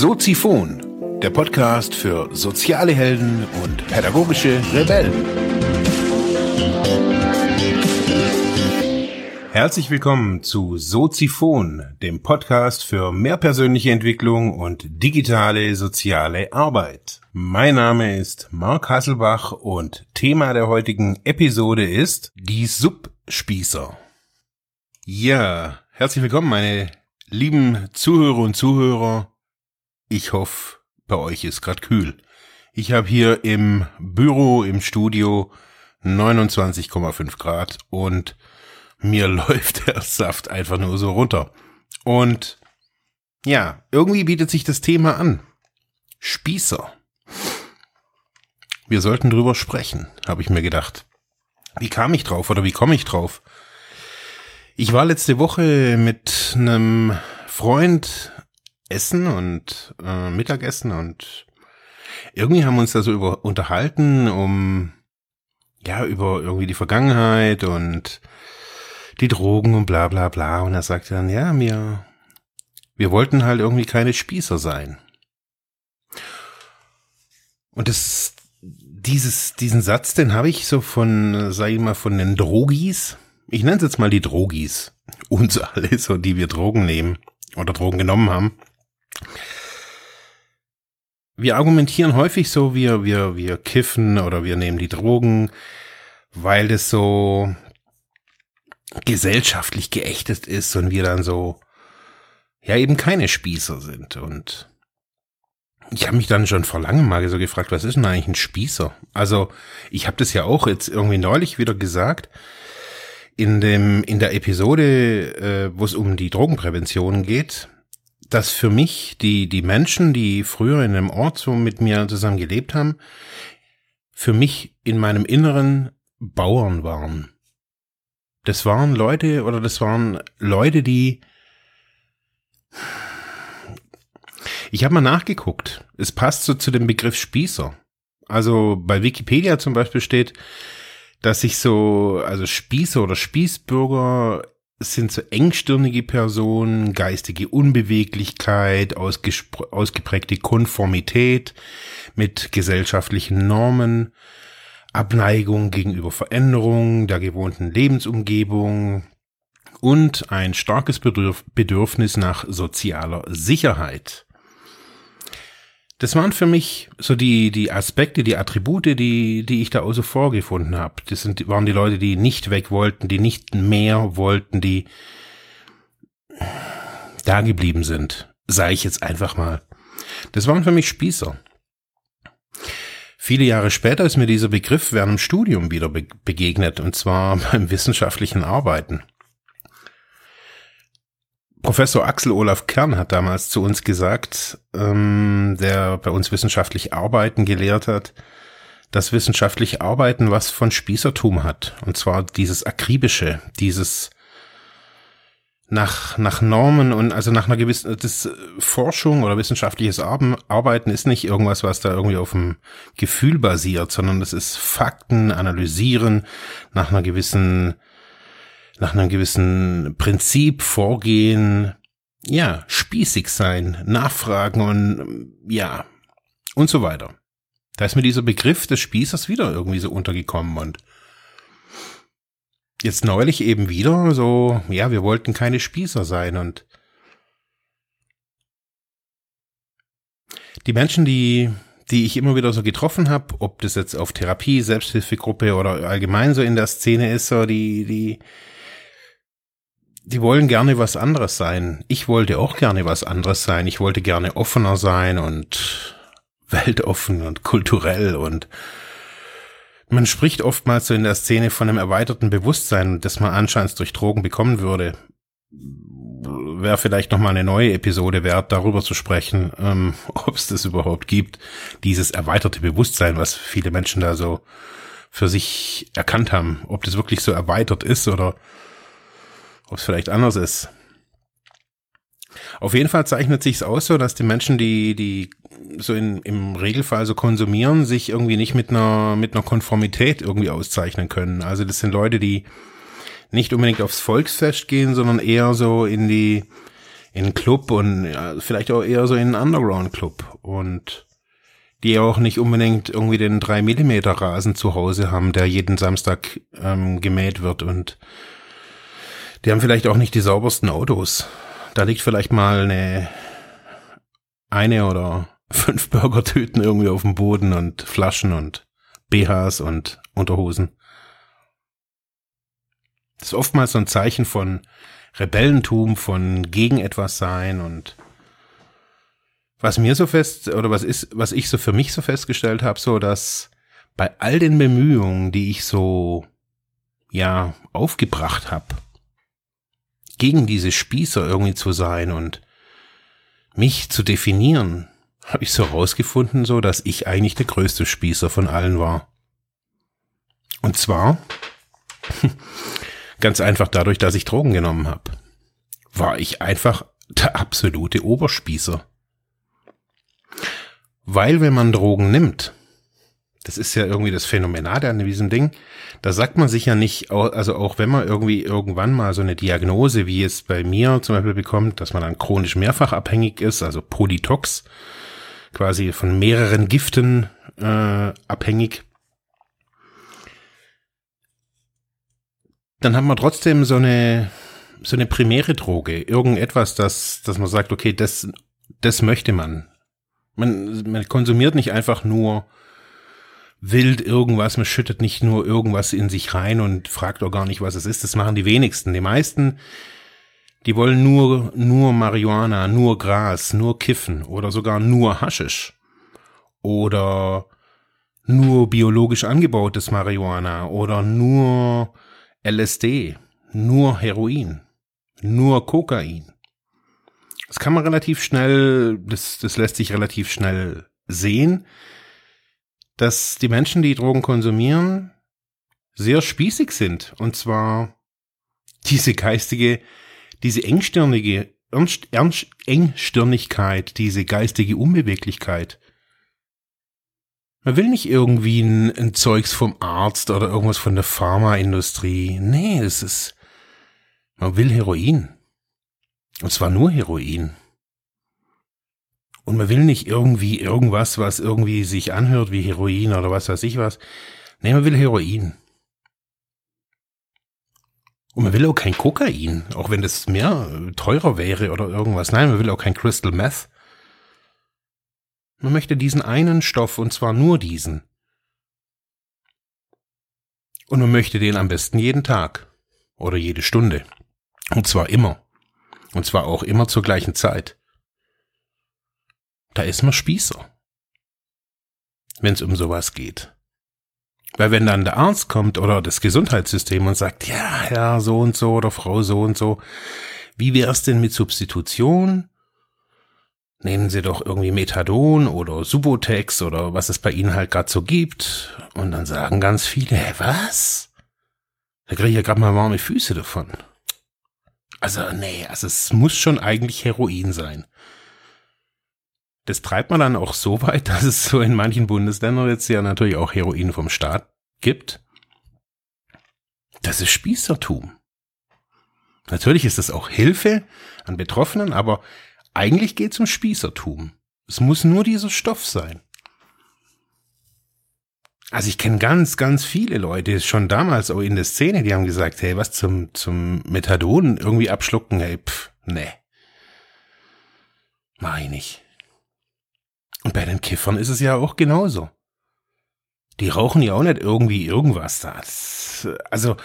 Soziphon, der Podcast für soziale Helden und pädagogische Rebellen. Herzlich willkommen zu Soziphon, dem Podcast für mehr persönliche Entwicklung und digitale soziale Arbeit. Mein Name ist Mark Hasselbach und Thema der heutigen Episode ist die Subspießer. Ja, herzlich willkommen, meine lieben Zuhörer und Zuhörer ich hoffe, bei euch ist grad kühl. Ich habe hier im Büro, im Studio 29,5 Grad und mir läuft der Saft einfach nur so runter. Und ja, irgendwie bietet sich das Thema an. Spießer. Wir sollten drüber sprechen, habe ich mir gedacht. Wie kam ich drauf oder wie komme ich drauf? Ich war letzte Woche mit einem Freund Essen und äh, Mittagessen und irgendwie haben wir uns da so über unterhalten, um ja, über irgendwie die Vergangenheit und die Drogen und bla bla bla. Und er sagte dann, ja, wir, wir wollten halt irgendwie keine Spießer sein. Und das, dieses, diesen Satz, den habe ich so von, sag ich mal, von den Drogis. Ich nenne es jetzt mal die Drogis. Uns alle, so die wir Drogen nehmen oder Drogen genommen haben wir argumentieren häufig so, wir, wir, wir kiffen oder wir nehmen die Drogen, weil das so gesellschaftlich geächtet ist und wir dann so, ja, eben keine Spießer sind. Und ich habe mich dann schon vor langem mal so gefragt, was ist denn eigentlich ein Spießer? Also ich habe das ja auch jetzt irgendwie neulich wieder gesagt in dem in der Episode, äh, wo es um die Drogenprävention geht dass für mich die, die Menschen, die früher in einem Ort so mit mir zusammen gelebt haben, für mich in meinem Inneren Bauern waren. Das waren Leute oder das waren Leute, die ich habe mal nachgeguckt. Es passt so zu dem Begriff Spießer. Also bei Wikipedia zum Beispiel steht, dass sich so, also Spießer oder Spießbürger sind so engstirnige Personen, geistige Unbeweglichkeit, ausgeprägte Konformität mit gesellschaftlichen Normen, Abneigung gegenüber Veränderungen der gewohnten Lebensumgebung und ein starkes Bedürfnis nach sozialer Sicherheit. Das waren für mich so die, die Aspekte, die Attribute, die, die ich da außer vorgefunden habe. Das sind, waren die Leute, die nicht weg wollten, die nicht mehr wollten, die da geblieben sind. Sei ich jetzt einfach mal. Das waren für mich Spießer. Viele Jahre später ist mir dieser Begriff während dem Studium wieder begegnet, und zwar beim wissenschaftlichen Arbeiten. Professor Axel Olaf Kern hat damals zu uns gesagt, ähm, der bei uns wissenschaftlich Arbeiten gelehrt hat, dass wissenschaftlich Arbeiten was von Spießertum hat. Und zwar dieses akribische, dieses nach, nach Normen und also nach einer gewissen, das Forschung oder wissenschaftliches Arbeiten ist nicht irgendwas, was da irgendwie auf dem Gefühl basiert, sondern das ist Fakten, analysieren nach einer gewissen nach einem gewissen Prinzip vorgehen, ja, spießig sein, nachfragen und ja, und so weiter. Da ist mir dieser Begriff des Spießers wieder irgendwie so untergekommen und jetzt neulich eben wieder so, ja, wir wollten keine Spießer sein und die Menschen, die die ich immer wieder so getroffen habe, ob das jetzt auf Therapie, Selbsthilfegruppe oder allgemein so in der Szene ist, so die die die wollen gerne was anderes sein. Ich wollte auch gerne was anderes sein. Ich wollte gerne offener sein und weltoffen und kulturell und man spricht oftmals so in der Szene von einem erweiterten Bewusstsein, das man anscheinend durch Drogen bekommen würde. Wäre vielleicht nochmal eine neue Episode wert, darüber zu sprechen, ähm, ob es das überhaupt gibt. Dieses erweiterte Bewusstsein, was viele Menschen da so für sich erkannt haben. Ob das wirklich so erweitert ist oder ob es vielleicht anders ist. Auf jeden Fall zeichnet sich es aus so, dass die Menschen, die, die so in, im Regelfall so konsumieren, sich irgendwie nicht mit einer, mit einer Konformität irgendwie auszeichnen können. Also das sind Leute, die nicht unbedingt aufs Volksfest gehen, sondern eher so in die, in einen Club und ja, vielleicht auch eher so in einen Underground-Club und die auch nicht unbedingt irgendwie den 3 Millimeter Rasen zu Hause haben, der jeden Samstag ähm, gemäht wird und die haben vielleicht auch nicht die saubersten Autos. Da liegt vielleicht mal eine eine oder fünf Burgertüten irgendwie auf dem Boden und Flaschen und BHs und Unterhosen. Das ist oftmals so ein Zeichen von Rebellentum, von gegen etwas sein und was mir so fest oder was ist, was ich so für mich so festgestellt habe, so dass bei all den Bemühungen, die ich so ja aufgebracht habe, gegen diese Spießer irgendwie zu sein und mich zu definieren, habe ich so rausgefunden, so dass ich eigentlich der größte Spießer von allen war. Und zwar ganz einfach dadurch, dass ich Drogen genommen habe. War ich einfach der absolute Oberspießer. Weil wenn man Drogen nimmt, das ist ja irgendwie das Phänomenale an diesem Ding, da sagt man sich ja nicht, also auch wenn man irgendwie irgendwann mal so eine Diagnose, wie es bei mir zum Beispiel bekommt, dass man dann chronisch mehrfach abhängig ist, also Polytox, quasi von mehreren Giften äh, abhängig, dann hat man trotzdem so eine so eine primäre Droge, irgendetwas, das, dass man sagt, okay, das, das möchte man. Man, man konsumiert nicht einfach nur wild irgendwas, man schüttet nicht nur irgendwas in sich rein und fragt auch gar nicht, was es ist. Das machen die wenigsten. Die meisten, die wollen nur, nur Marihuana, nur Gras, nur Kiffen oder sogar nur Haschisch oder nur biologisch angebautes Marihuana oder nur LSD, nur Heroin, nur Kokain. Das kann man relativ schnell, das, das lässt sich relativ schnell sehen, dass die Menschen, die Drogen konsumieren, sehr spießig sind. Und zwar diese geistige, diese engstirnige Ernst, Ernst, Engstirnigkeit, diese geistige Unbeweglichkeit. Man will nicht irgendwie ein, ein Zeugs vom Arzt oder irgendwas von der Pharmaindustrie. Nee, es ist, man will Heroin. Und zwar nur Heroin. Und man will nicht irgendwie irgendwas, was irgendwie sich anhört wie Heroin oder was weiß ich was. Nee, man will Heroin. Und man will auch kein Kokain, auch wenn das mehr teurer wäre oder irgendwas. Nein, man will auch kein Crystal Meth. Man möchte diesen einen Stoff und zwar nur diesen. Und man möchte den am besten jeden Tag oder jede Stunde. Und zwar immer. Und zwar auch immer zur gleichen Zeit. Da ist man Spießer. Wenn es um sowas geht. Weil wenn dann der Arzt kommt oder das Gesundheitssystem und sagt, ja, ja, so und so oder Frau so und so, wie wär's denn mit Substitution? nehmen Sie doch irgendwie Methadon oder Subotex oder was es bei Ihnen halt gerade so gibt. Und dann sagen ganz viele, hä, was? Da kriege ich ja gerade mal warme Füße davon. Also, nee, also es muss schon eigentlich Heroin sein. Das treibt man dann auch so weit, dass es so in manchen Bundesländern jetzt ja natürlich auch Heroin vom Staat gibt. Das ist Spießertum. Natürlich ist das auch Hilfe an Betroffenen, aber eigentlich geht es um Spießertum. Es muss nur dieser Stoff sein. Also ich kenne ganz, ganz viele Leute, schon damals auch in der Szene, die haben gesagt, hey, was zum, zum Methadon irgendwie abschlucken, hey, pff, nee. Mach ich nicht. Und bei den Kiffern ist es ja auch genauso. Die rauchen ja auch nicht irgendwie irgendwas da. also,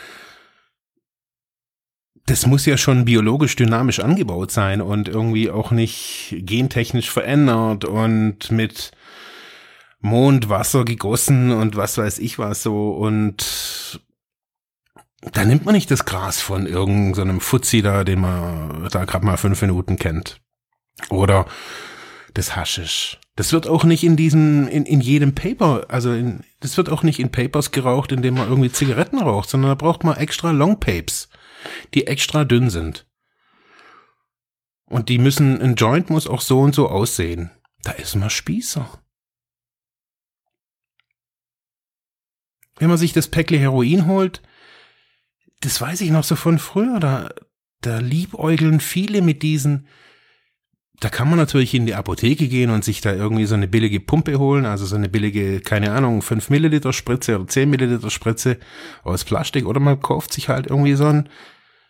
das muss ja schon biologisch dynamisch angebaut sein und irgendwie auch nicht gentechnisch verändert und mit Mondwasser gegossen und was weiß ich was so und da nimmt man nicht das Gras von irgendeinem Fuzzi da, den man da gerade mal fünf Minuten kennt. Oder das Haschisch. Das wird auch nicht in diesem, in, in jedem Paper, also in, das wird auch nicht in Papers geraucht, indem man irgendwie Zigaretten raucht, sondern da braucht man extra Long Papes die extra dünn sind. Und die müssen, ein Joint muss auch so und so aussehen. Da ist man Spießer. Wenn man sich das Päckle Heroin holt, das weiß ich noch so von früher, da, da liebäugeln viele mit diesen, da kann man natürlich in die Apotheke gehen und sich da irgendwie so eine billige Pumpe holen, also so eine billige, keine Ahnung, 5 Milliliter Spritze oder 10 Milliliter Spritze aus Plastik oder man kauft sich halt irgendwie so ein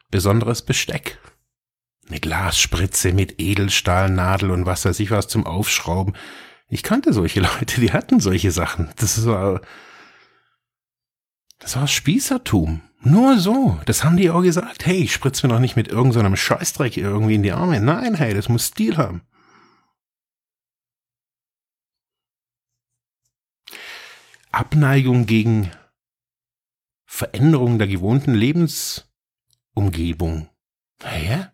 besonderes Besteck. Eine Glasspritze mit Edelstahlnadel und was weiß ich was zum Aufschrauben. Ich kannte solche Leute, die hatten solche Sachen. Das war, das war Spießertum. Nur so. Das haben die auch gesagt. Hey, ich spritz mir doch nicht mit irgendeinem so Scheißdreck irgendwie in die Arme. Nein, hey, das muss Stil haben. Abneigung gegen Veränderung der gewohnten Lebensumgebung. Hä?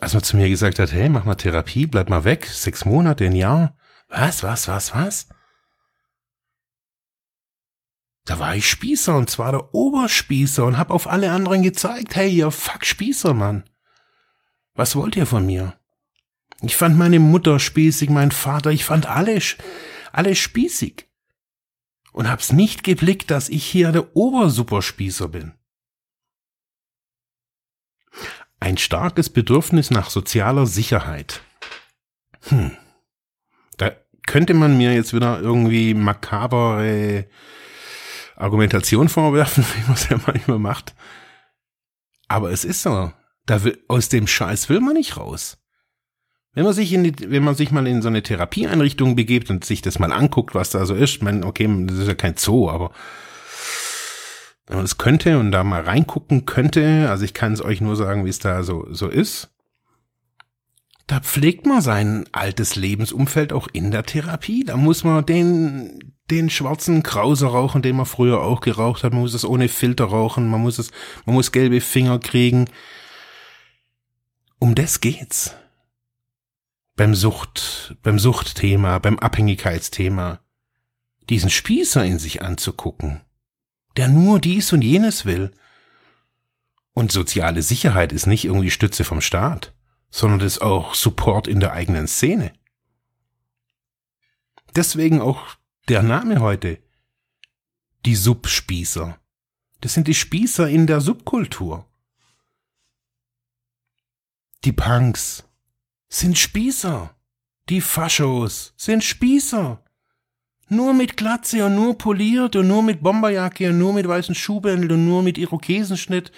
Als man zu mir gesagt hat, hey, mach mal Therapie, bleib mal weg, sechs Monate, ein Jahr. Was, was, was, was? Da war ich Spießer und zwar der Oberspießer und hab auf alle anderen gezeigt, hey, ihr fuck Spießer, Mann. Was wollt ihr von mir? Ich fand meine Mutter spießig, mein Vater, ich fand alle, alle spießig. Und hab's nicht geblickt, dass ich hier der Obersuperspießer bin. Ein starkes Bedürfnis nach sozialer Sicherheit. Hm. Da könnte man mir jetzt wieder irgendwie makabere Argumentation vorwerfen, wie man es ja manchmal macht. Aber es ist so. Da will, aus dem Scheiß will man nicht raus. Wenn man sich in die, wenn man sich mal in so eine Therapieeinrichtung begibt und sich das mal anguckt, was da so ist, man, okay, das ist ja kein Zoo, aber wenn man das könnte und da mal reingucken könnte, also ich kann es euch nur sagen, wie es da so, so ist, da pflegt man sein altes Lebensumfeld auch in der Therapie. Da muss man den, den schwarzen Krauser rauchen, den man früher auch geraucht hat. Man muss es ohne Filter rauchen. Man muss es, man muss gelbe Finger kriegen. Um das geht's. Beim Sucht, beim Suchtthema, beim Abhängigkeitsthema. Diesen Spießer in sich anzugucken, der nur dies und jenes will. Und soziale Sicherheit ist nicht irgendwie Stütze vom Staat sondern das ist auch Support in der eigenen Szene. Deswegen auch der Name heute. Die Subspießer. Das sind die Spießer in der Subkultur. Die Punks sind Spießer. Die Faschos sind Spießer. Nur mit Glatze und nur poliert und nur mit Bomberjacke und nur mit weißen Schuhbändel und nur mit Irokesenschnitt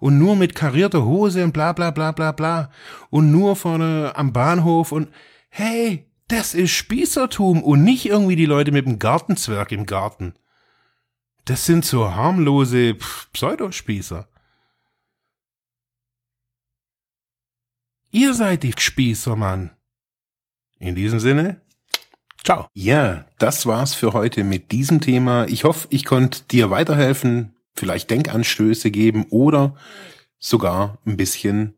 und nur mit karierter Hose und bla bla bla bla bla und nur vorne am Bahnhof und hey, das ist Spießertum und nicht irgendwie die Leute mit dem Gartenzwerg im Garten. Das sind so harmlose Pseudospießer. Ihr seid die Spießer, Mann. In diesem Sinne, ciao. Ja, das war's für heute mit diesem Thema. Ich hoffe, ich konnte dir weiterhelfen, vielleicht Denkanstöße geben oder sogar ein bisschen